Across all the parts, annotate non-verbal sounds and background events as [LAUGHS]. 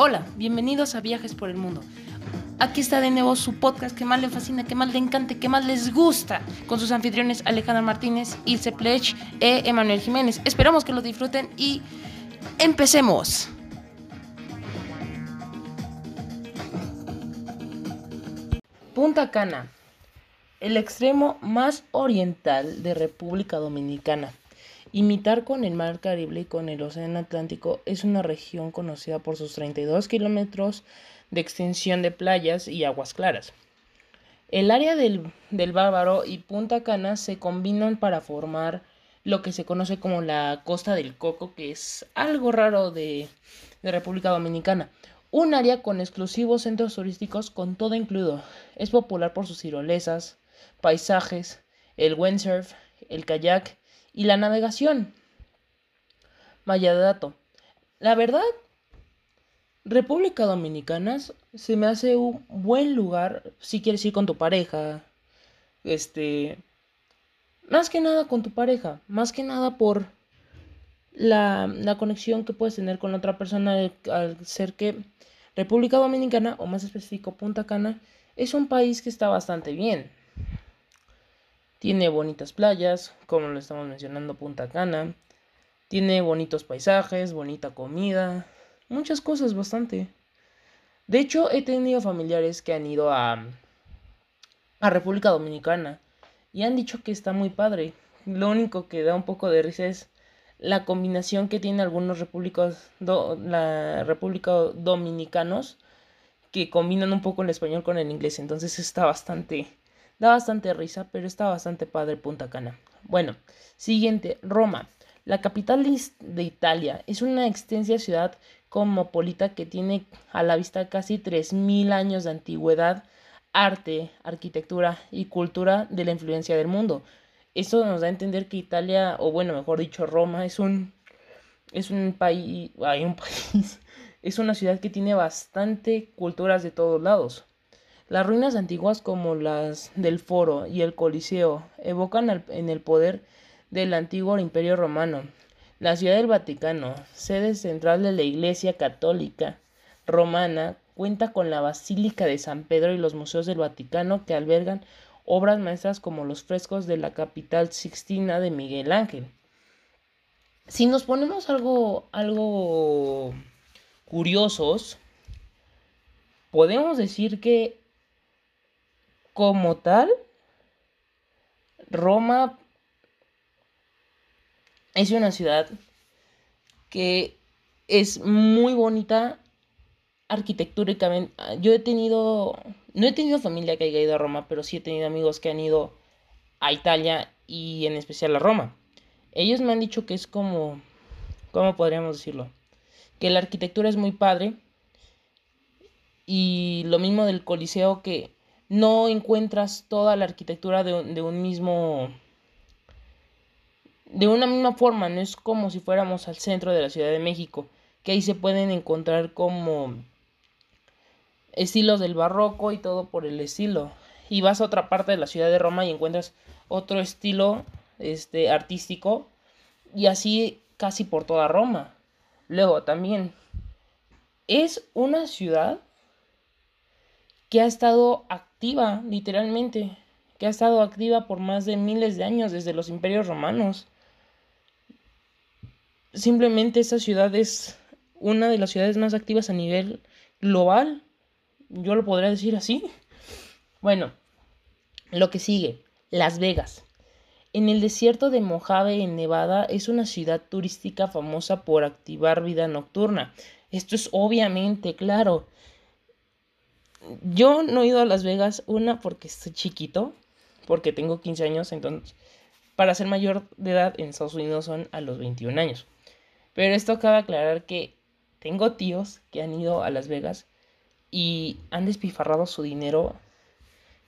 Hola, bienvenidos a Viajes por el Mundo. Aquí está de nuevo su podcast que más le fascina, que más le encanta, que más les gusta, con sus anfitriones Alejandra Martínez, Ilse Plech e Emanuel Jiménez. Esperamos que lo disfruten y empecemos. Punta Cana, el extremo más oriental de República Dominicana. Imitar con el Mar Caribe y con el Océano Atlántico es una región conocida por sus 32 kilómetros de extensión de playas y aguas claras. El área del, del Bávaro y Punta Cana se combinan para formar lo que se conoce como la Costa del Coco, que es algo raro de, República Dominicana. Un área con exclusivos centros turísticos con todo incluido. Es popular por sus tirolesas, paisajes, el windsurf, el kayak y la navegación. Vaya dato. La verdad, República Dominicana se me hace un buen lugar si quieres ir con tu pareja. Este. Más que nada con tu pareja. Más que nada por la, la conexión que puedes tener con otra persona al ser que República Dominicana, o más específico Punta Cana, es un país que está bastante bien. Tiene bonitas playas, como lo estamos mencionando Punta Cana. Tiene bonitos paisajes, bonita comida, muchas cosas bastante. De hecho, he tenido familiares que han ido a, a República Dominicana y han dicho que está muy padre. Lo único que da un poco de risa es la combinación que tiene algunos repúblicos, la República Dominicanos que combinan un poco el español con el inglés, entonces está bastante, da bastante risa, pero está bastante padre Punta Cana. Bueno, siguiente, Roma. La capital de Italia es una extensa ciudad cosmopolita que tiene a la vista casi 3.000 años de antigüedad, arte, arquitectura y cultura de la influencia del mundo. Esto nos da a entender que Italia, o bueno, mejor dicho, Roma, es un, es un país, hay un [LAUGHS] país, es una ciudad que tiene bastante culturas de todos lados. Las ruinas antiguas como las del Foro y el Coliseo evocan en el poder del antiguo imperio romano. La ciudad del Vaticano, sede central de la Iglesia Católica Romana, cuenta con la Basílica de San Pedro y los museos del Vaticano que albergan obras maestras como los frescos de la capital sixtina de Miguel Ángel. Si nos ponemos algo, algo curiosos, podemos decir que como tal, Roma es una ciudad que es muy bonita arquitectúricamente. Yo he tenido no he tenido familia que haya ido a Roma, pero sí he tenido amigos que han ido a Italia y en especial a Roma. Ellos me han dicho que es como, ¿cómo podríamos decirlo? Que la arquitectura es muy padre y lo mismo del Coliseo que no encuentras toda la arquitectura de, de un mismo de una misma forma, no es como si fuéramos al centro de la Ciudad de México, que ahí se pueden encontrar como estilos del barroco y todo por el estilo. Y vas a otra parte de la ciudad de Roma y encuentras otro estilo este, artístico y así casi por toda Roma. Luego también es una ciudad que ha estado activa, literalmente, que ha estado activa por más de miles de años desde los imperios romanos. Simplemente esa ciudad es una de las ciudades más activas a nivel global yo lo podría decir así. Bueno, lo que sigue, Las Vegas. En el desierto de Mojave, en Nevada, es una ciudad turística famosa por activar vida nocturna. Esto es obviamente claro. Yo no he ido a Las Vegas, una porque estoy chiquito, porque tengo 15 años, entonces para ser mayor de edad en Estados Unidos son a los 21 años. Pero esto acaba de aclarar que tengo tíos que han ido a Las Vegas y han despifarrado su dinero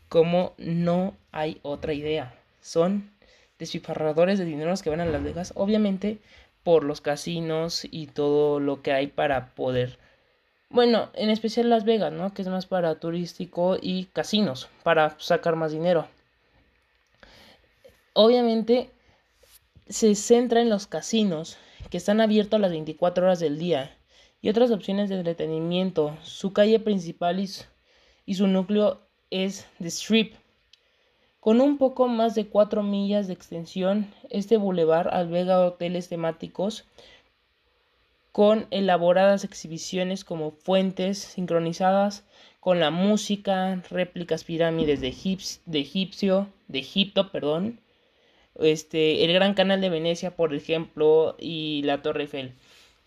como no hay otra idea. Son despifarradores de dinero que van a Las Vegas, obviamente por los casinos y todo lo que hay para poder. Bueno, en especial Las Vegas, ¿no? Que es más para turístico y casinos, para sacar más dinero. Obviamente se centra en los casinos, que están abiertos las 24 horas del día y otras opciones de entretenimiento. Su calle principal y su, núcleo es The Strip. Con un poco más de 4 millas de extensión, este bulevar alberga hoteles temáticos con elaboradas exhibiciones como fuentes sincronizadas con la música, réplicas pirámides de, de egipcio, de Egipto, perdón, este, el Gran Canal de Venecia, por ejemplo, y la Torre Eiffel.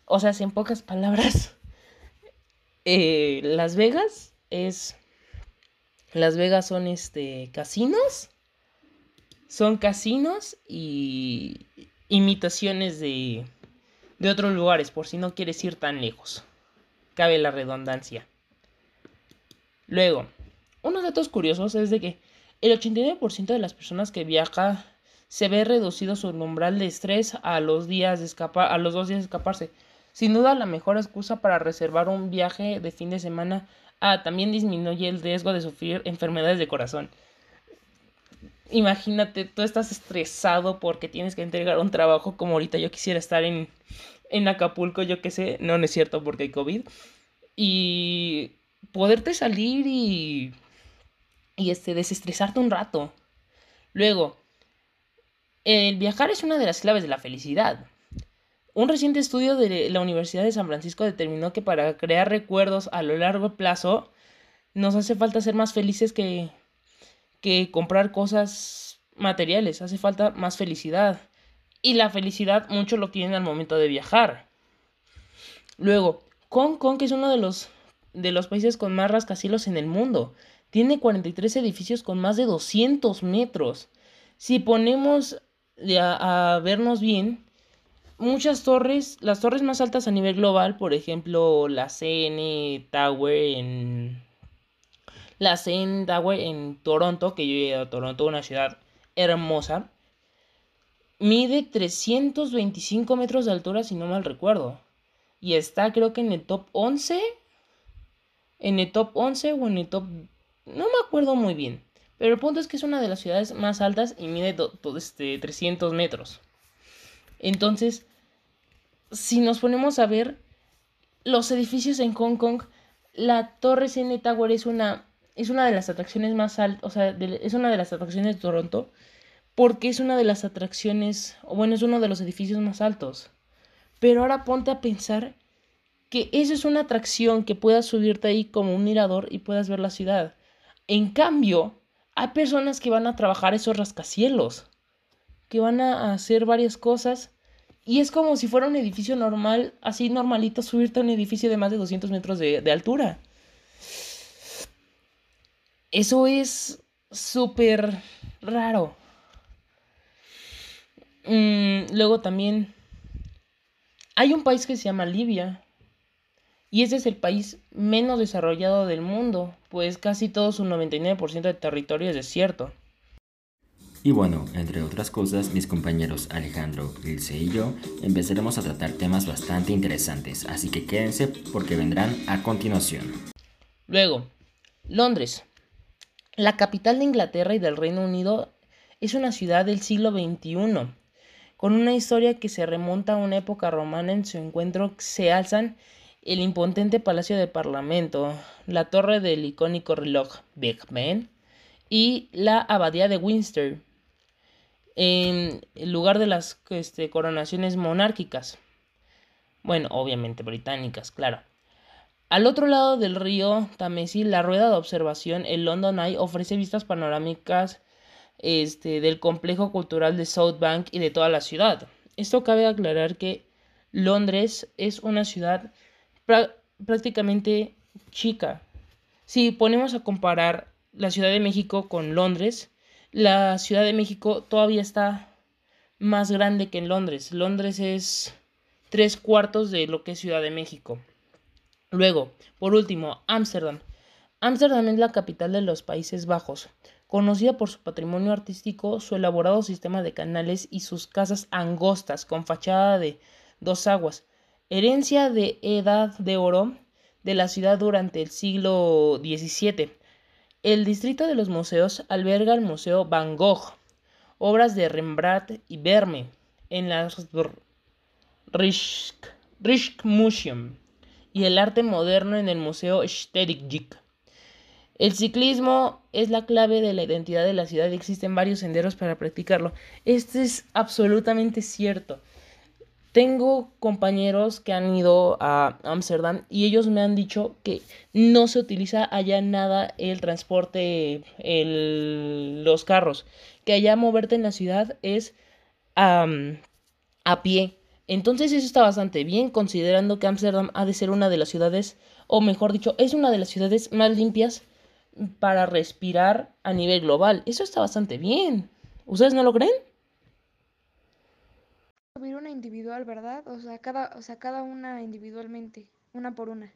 O sea, en pocas palabras, [LAUGHS] eh, Las Vegas es, Las Vegas son este casinos, son casinos y imitaciones de de otros lugares, por si no quieres ir tan lejos. Cabe la redundancia. Luego, unos datos curiosos es de que el 89% de las personas que viaja se ve reducido su umbral de estrés a los días de escapar, a los dos días de escaparse. Sin duda la mejor excusa para reservar un viaje de fin de semana ah, también disminuye el riesgo de sufrir enfermedades de corazón. Imagínate, tú estás estresado porque tienes que entregar un trabajo como ahorita yo quisiera estar en en Acapulco, yo qué sé, no, no es cierto porque hay COVID. Y poderte salir y, y este, desestresarte un rato. Luego, el viajar es una de las claves de la felicidad. Un reciente estudio de la Universidad de San Francisco determinó que para crear recuerdos a lo largo plazo nos hace falta ser más felices que, que comprar cosas materiales, hace falta más felicidad y la felicidad mucho lo tienen al momento de viajar. Luego, Hong Kong es uno de los, de los países con más rascacielos en el mundo. Tiene 43 edificios con más de 200 metros. Si ponemos a, a vernos bien, muchas torres, las torres más altas a nivel global, por ejemplo, la CN Tower en la CN Tower en Toronto, que yo he ido a Toronto, una ciudad hermosa, Mide 325 metros de altura, si no mal recuerdo. Y está creo que en el top 11. En el top 11 o en el top... No me acuerdo muy bien. Pero el punto es que es una de las ciudades más altas y mide este, 300 metros. Entonces, si nos ponemos a ver los edificios en Hong Kong, la Torre CN Tower es una, es una de las atracciones más altas, o sea, es una de las atracciones de Toronto porque es una de las atracciones, o bueno, es uno de los edificios más altos. Pero ahora ponte a pensar que eso es una atracción que puedas subirte ahí como un mirador y puedas ver la ciudad. En cambio, hay personas que van a trabajar esos rascacielos, que van a hacer varias cosas. Y es como si fuera un edificio normal, así normalito, subirte a un edificio de más de 200 metros de, de altura. Eso es súper raro. Mm, luego también hay un país que se llama Libia. Y ese es el país menos desarrollado del mundo, pues casi todo su 99% de territorio es desierto. Y bueno, entre otras cosas, mis compañeros Alejandro, Ilse y yo empezaremos a tratar temas bastante interesantes, así que quédense porque vendrán a continuación. Luego, Londres. La capital de Inglaterra y del Reino Unido es una ciudad del siglo XXI con una historia que se remonta a una época romana. En su encuentro se alzan el imponente Palacio de Parlamento, la torre del icónico reloj Big Ben y la abadía de Winster, en lugar de las este, coronaciones monárquicas. Bueno, obviamente británicas, claro. Al otro lado del río Támesis, la rueda de observación, el London Eye, ofrece vistas panorámicas este, del complejo cultural de South Bank y de toda la ciudad. Esto cabe aclarar que Londres es una ciudad prácticamente chica. Si ponemos a comparar la Ciudad de México con Londres, la Ciudad de México todavía está más grande que en Londres. Londres es tres cuartos de lo que es Ciudad de México. Luego, por último, Ámsterdam. Ámsterdam es la capital de los Países Bajos conocida por su patrimonio artístico, su elaborado sistema de canales y sus casas angostas con fachada de dos aguas, herencia de edad de oro de la ciudad durante el siglo XVII. El distrito de los museos alberga el Museo Van Gogh, obras de Rembrandt y Vermeer en la Rijksmuseum y el arte moderno en el Museo Stedelijk. El ciclismo es la clave de la identidad de la ciudad y existen varios senderos para practicarlo. Esto es absolutamente cierto. Tengo compañeros que han ido a Ámsterdam y ellos me han dicho que no se utiliza allá nada el transporte, los carros, que allá moverte en la ciudad es a pie. Entonces eso está bastante bien considerando que Ámsterdam ha de ser una de las ciudades, o mejor dicho, es una de las ciudades más limpias para respirar a nivel global. Eso está bastante bien. ¿Ustedes no lo creen? Subir una individual, ¿verdad? O sea, cada, o sea, cada una individualmente, una por una.